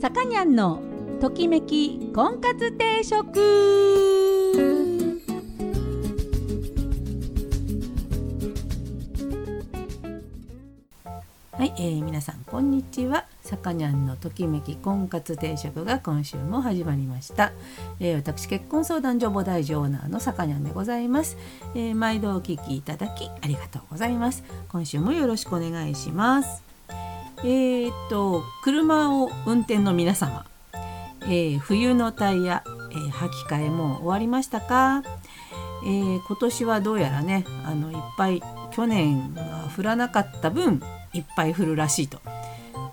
さかにゃんのときめき婚活定食。はい、えー、皆さんこんにちは。さかにゃんのときめき婚活定食が今週も始まりました、えー、私結婚相談所母大ジオーナーのさかにゃんでございます、えー、毎度お聞きいただきありがとうございます。今週もよろしくお願いします。え、っと車を運転の皆様、えー、冬のタイヤ、えー、履き替えも終わりましたか、えー、今年はどうやらねあのいっぱい去年は降らなかった分いっぱい降るらしいと。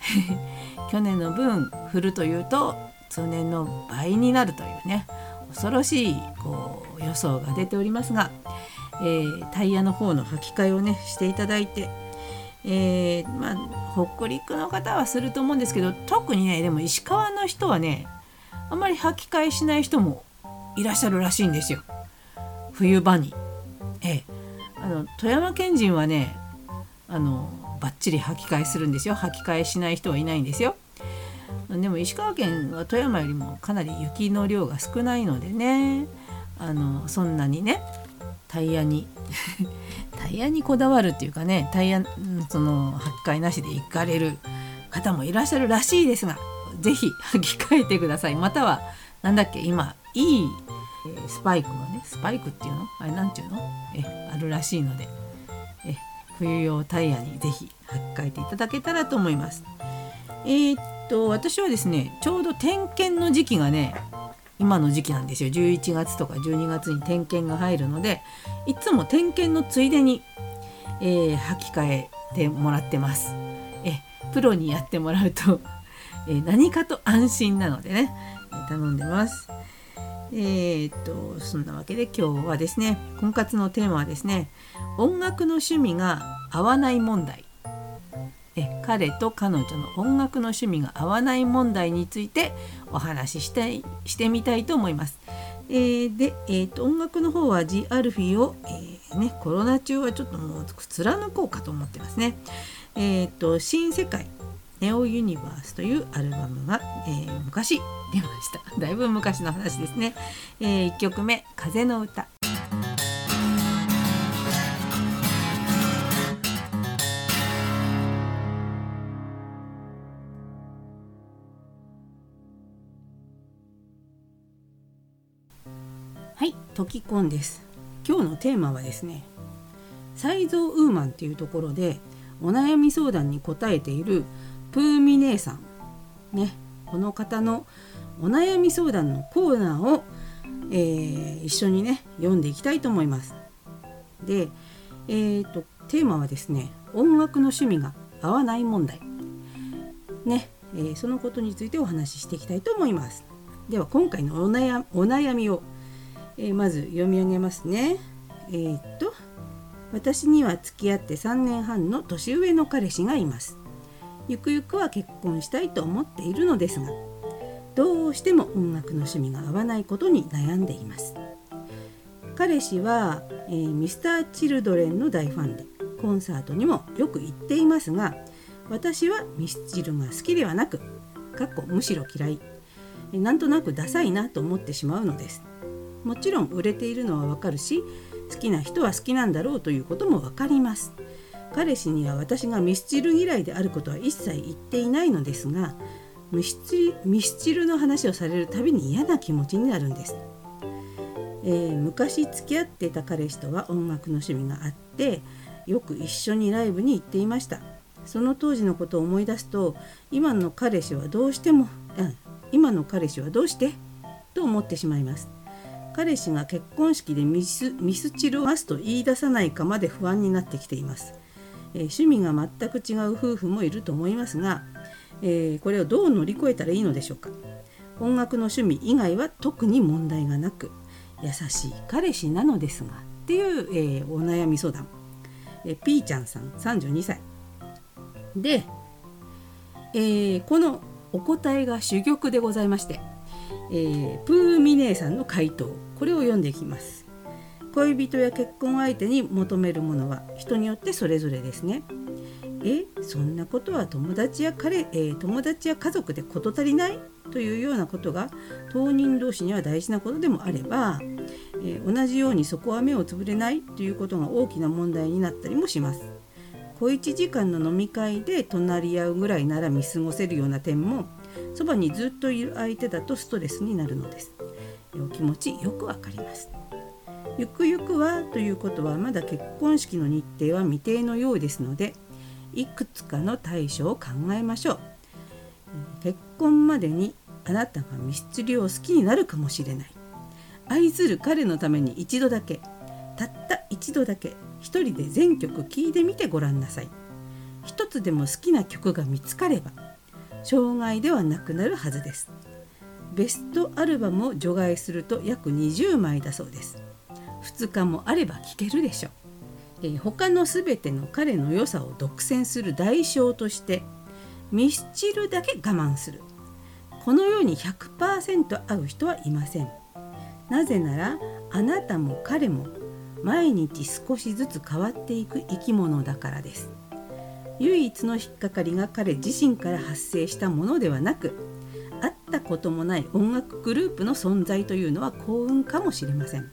去年の分降るというと通年の倍になるというね恐ろしいこう予想が出ておりますが、えー、タイヤの方の履き替えをねしていただいてえー、まあ、北陸の方はすると思うんですけど特にねでも石川の人はねあんまり履き替えしない人もいらっしゃるらしいんですよ冬場に。ええ、あの富山県人はねあのバッチリ履き替えするんですよ履き替えしない人はいないんですよ。でも石川県は富山よりもかなり雪の量が少ないのでねあのそんなにねタイヤにタイヤにこだわるっていうかねタイヤその履き替えなしで行かれる方もいらっしゃるらしいですが是非履き替えてください。または何だっけ今いいスパイクがねスパイクっていうの？あれなんていうの？えあるらしいのでえ冬用タイヤに是非履き替えていただけたらと思います。えー、っと私はですねちょうど点検の時期がね今の時期なんですよ。11月とか12月に点検が入るのでいつも点検のついでに、えー、履き替えてもらってます。えプロにやってもらうと、え、何かと安心なのでね頼んでます。えー、っとそんなわけで今日はですね婚活のテーマはですね音楽の趣味が合わない問題。え彼と彼女の音楽の趣味が合わない問題についてお話ししたいしてみたいと思います。えー、で、えーと、音楽の方は G アルフィを、えー、ね、コロナ中はちょっともう貫こうかと思ってますね。え、ー、と新世界ネオユニバースというアルバムが、えー、昔出ました。だいぶ昔の話ですね。えー、1曲目「風の歌」。トキコンです。今日のテーマはですねサイゾウーマンっていうところでお悩み相談に答えているプーミ姉さん。ねこの方のお悩み相談のコーナーを、えー、一緒にね読んでいきたいと思います。でえーと、テーマはですね音楽の趣味が合わない問題。ね、えー、そのことについてお話ししていきたいと思います。では今回のお悩お悩みをえー、まず読み上げますね。えー、っと私には付き合って3年半の年上の彼氏がいます。ゆくゆくは結婚したいと思っているのですがどうしても音楽の趣味が合わないことに悩んでいます。彼氏は、えー、ミスターチルドレンの大ファンでコンサートにもよく行っていますが私はミスチルが好きではなくかっこむしろ嫌いなんとなくダサいなと思ってしまうのです。もちろん売れているのはわかるし好きな人は好きなんだろうということも分かります。彼氏には私がミスチル嫌いであることは一切言っていないのですがミスチミスチルの話をされるたびに嫌な気持ちになるんです、えー、昔付き合ってた彼氏とは音楽の趣味があってよく一緒にライブに行っていました。その当時のことを思い出すと今の彼氏はどうしても、うん、今の彼氏はどうして？と思ってしまいます。彼氏が結婚式でミスミスチルをますと言い出さないかまで不安になってきています、えー、趣味が全く違う夫婦もいると思いますが、えー、これをどう乗り越えたらいいのでしょうか。音楽の趣味以外は特に問題がなく優しい彼氏なのですがっていう、えー、お悩み相談、えー、ピーちゃんさん32歳で、えー、このお答えが珠玉でございましてえー、プーミネーさんの回答。これを読んでいきます恋人や結婚相手に求めるものは人によってそれぞれですね、えそんなことは友達や彼、えー、友達や家族で事足りない？というようなことが当人同士には大事なことでもあれば、えー、同じようにそこは目をつぶれない？ということが大きな問題になったりもします。小1時間の飲み会で隣り合うぐらいなら見過ごせるような点もそばにずっといる相手だとストレスになるのです。お気持ちよくわかります。ゆくゆくはということはまだ結婚式の日程は未定のようですのでいくつかの対処を考えましょう。結婚までにあなたがミスチルを好きになるかもしれない。愛する彼のために一度だけたった一度だけ一人で全曲聴いてみてごらんなさい。一つでも好きな曲が見つかれば障害ではなくなるはずです。ベストアルバムを除外すると約20枚だそうです。2日もあれば聴けるでしょう、えー、他の全ての彼の良さを独占する代償としてミスチルだけ我慢する。このように100%合う人はいません。なぜならあなたも彼も毎日少しずつ変わっていく生き物だからです。唯一の引っかかりが彼自身から発生したものではなくったこともない音楽グループの存在というのは幸運かもしれません。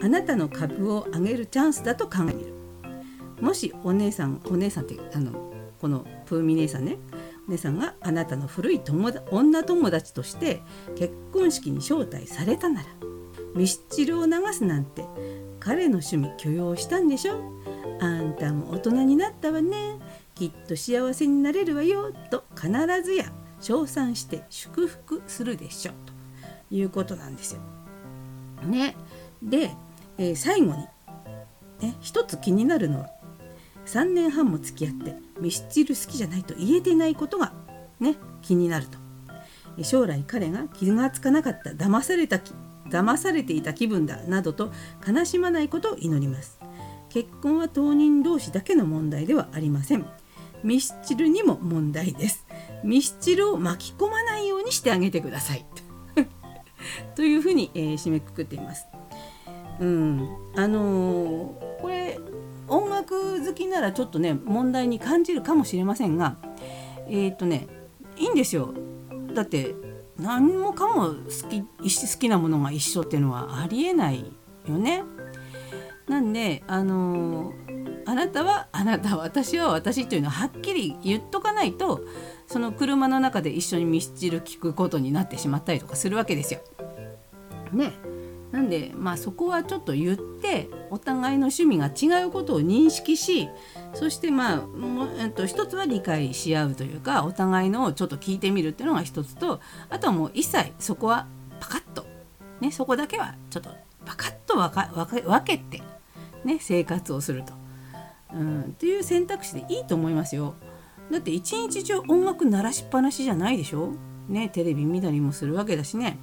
あなたの株を上げるチャンスだと考える。もしお姉さんお姉さんってあのこのプーミ姉さんね。お姉さんがあなたの古い友女友達として結婚式に招待されたならミスチルを流すなんて彼の趣味許容したんでしょ。あんたも大人になったわね。きっと幸せになれるわよ。と必ずや称賛して祝福するでしょうということなんですよ。ね。でえー、最後に、ね、一つ気になるのは3年半も付き合ってミスチル好きじゃないと言えてないことがね気になると将来彼が気がつかなかった騙された騙されていた気分だなどと悲しまないことを祈ります結婚は当人同士だけの問題ではありませんミスチルにも問題ですミスチルを巻き込まないようにしてあげてください。というふうに、えー、締めくくっています。うん、あのー、これ音楽好きならちょっとね問題に感じるかもしれませんがえっ、ー、とねいいんですよ。だって何もかも好き好きなものが一緒っていうのはありえないよね。なんであのー、あなたはあなた私は私というのははっきり言っとかないとその車の中で一緒にミスチル聞くことになってしまったりとかするわけですよ。ね。なんでまあそこはちょっと言ってお互いの趣味が違うことを認識しそしてまあも、えっと、一つは理解し合うというかお互いのをちょっと聞いてみるっていうのが一つとあとはもう一切そこはパカッと、ね、そこだけはちょっとパカッと分けて、ね、生活をすると、うん、っていう選択肢でいいと思いますよ。だって一日中音楽鳴らしっぱなしじゃないでしょ？ねテレビ見たりもするわけだしね。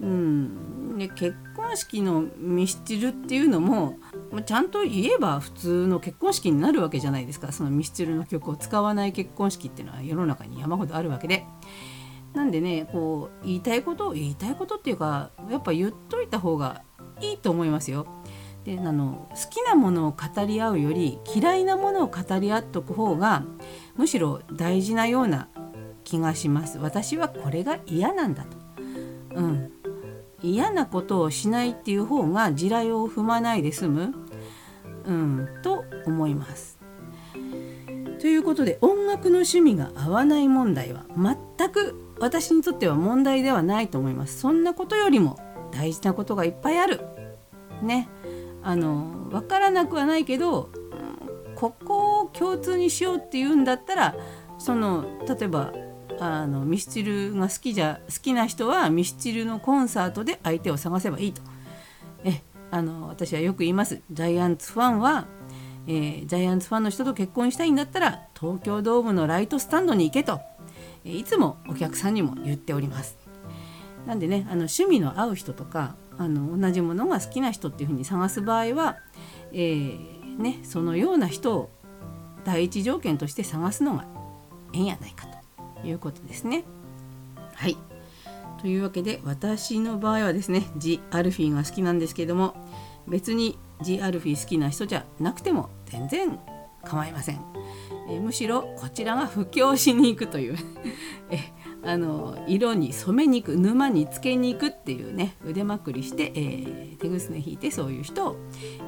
うん、で結婚式のミスチルっていうのもちゃんと言えば普通の結婚式になるわけじゃないですかそのミスチルの曲を使わない結婚式っていうのは世の中に山ほどあるわけで。なんでねこう言いたいことを言いたいことっていうかやっぱ言っといた方がいいと思いますよ。であの好きなものを語り合うより嫌いなものを語り合っとく方がむしろ大事なような気がします。私はこれが嫌なんだと。うん、嫌なことをしないっていう方が地雷を踏まないで済む、うん、と思います。ということで音楽の趣味が合わない問題は全く私にとっては問題ではないと思います。そんなことよりも大事なことがいっぱいある。ね。あの分からなくはないけどここを共通にしようっていうんだったらその例えばあのミスチルが好きじゃ好きな人はミスチルのコンサートで相手を探せばいいと。えあの私はよく言いますジャイアンツファンは、えー、ジャイアンツファンの人と結婚したいんだったら東京ドームのライトスタンドに行けと、え、いつもお客さんにも言っております。なんでねあの趣味の合う人とかあの同じものが好きな人っていうふうに探す場合は、えー、ね、そのような人を第一条件として探すのがええんやないかと。いうことですね。はいというわけで私の場合はですねジ・アルフィーが好きなんですけども別にジ・アルフィー好きな人じゃなくても全然構いません、え、むしろこちらが布教しに行くという えあの色に染めに行く沼につけに行くっていうね腕まくりして、えー、手ぐすね引いてそういう人を、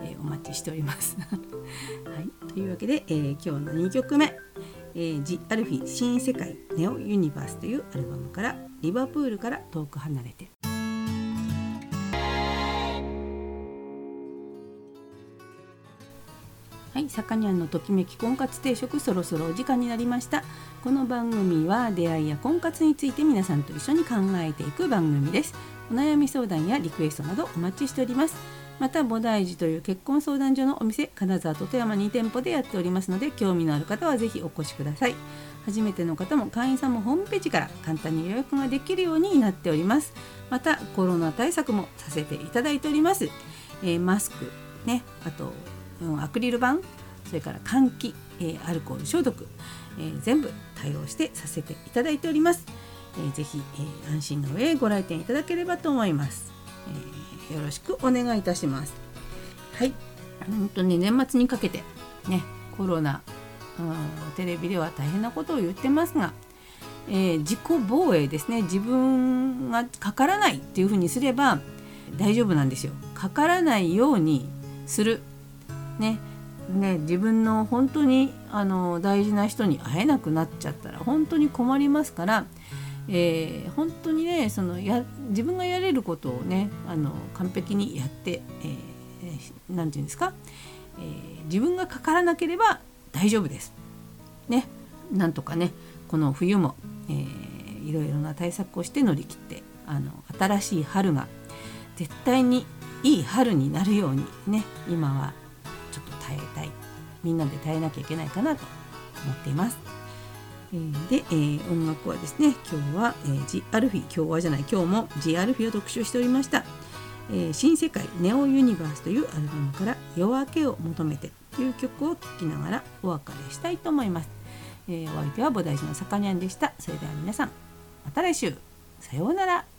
えー、お待ちしております。はい、というわけで、えー、今日の2曲目「えー、ジ・アルフィ新世界ネオ・ユニバース」というアルバムから「リバプールから遠く離れて」。い、さかにゃんのときめき婚活定食そろそろお時間になりました。この番組は出会いや婚活について皆さんと一緒に考えていく番組です。お悩み相談やリクエストなどお待ちしております。また菩提寺という結婚相談所のお店金沢と富山2店舗でやっておりますので興味のある方はぜひお越しください。初めての方も会員さんもホームページから簡単に予約ができるようになっております。またコロナ対策もさせていただいております、えー、マスクねあとアクリル板それから換気、えー、アルコール消毒、えー、全部対応してさせていただいております、えー、ぜひ、えー、安心の上ご来店いただければと思います、えー、よろしくお願いいたします。はい。本当に年末にかけてねコロナテレビでは大変なことを言ってますが、えー、自己防衛ですね。自分がかからないっていうふうにすれば大丈夫なんですよ。かからないようにする。ねね自分の本当にあの大事な人に会えなくなっちゃったら本当に困りますから、えー、本当にねそのや自分がやれることをねあの完璧にやって何、えー、て言うんですか、えー、自分がかからなければ大丈夫です。ねなんとかねこの冬も、えー、いろいろな対策をして乗り切ってあの新しい春が絶対にいい春になるようにね今は耐えたい。みんなで耐えなきゃいけないかなと思っています。え、で、えー、音楽はですね今日は、えー、ジ・アルフィ今日はじゃない今日もジ・アルフィを特集しておりました、えー、新世界ネオユニバースというアルバムから夜明けを求めてという曲を聴きながらお別れしたいと思います、えー、お相手は菩提寺のさかにゃんでした。それでは皆さんまた来週。さようなら。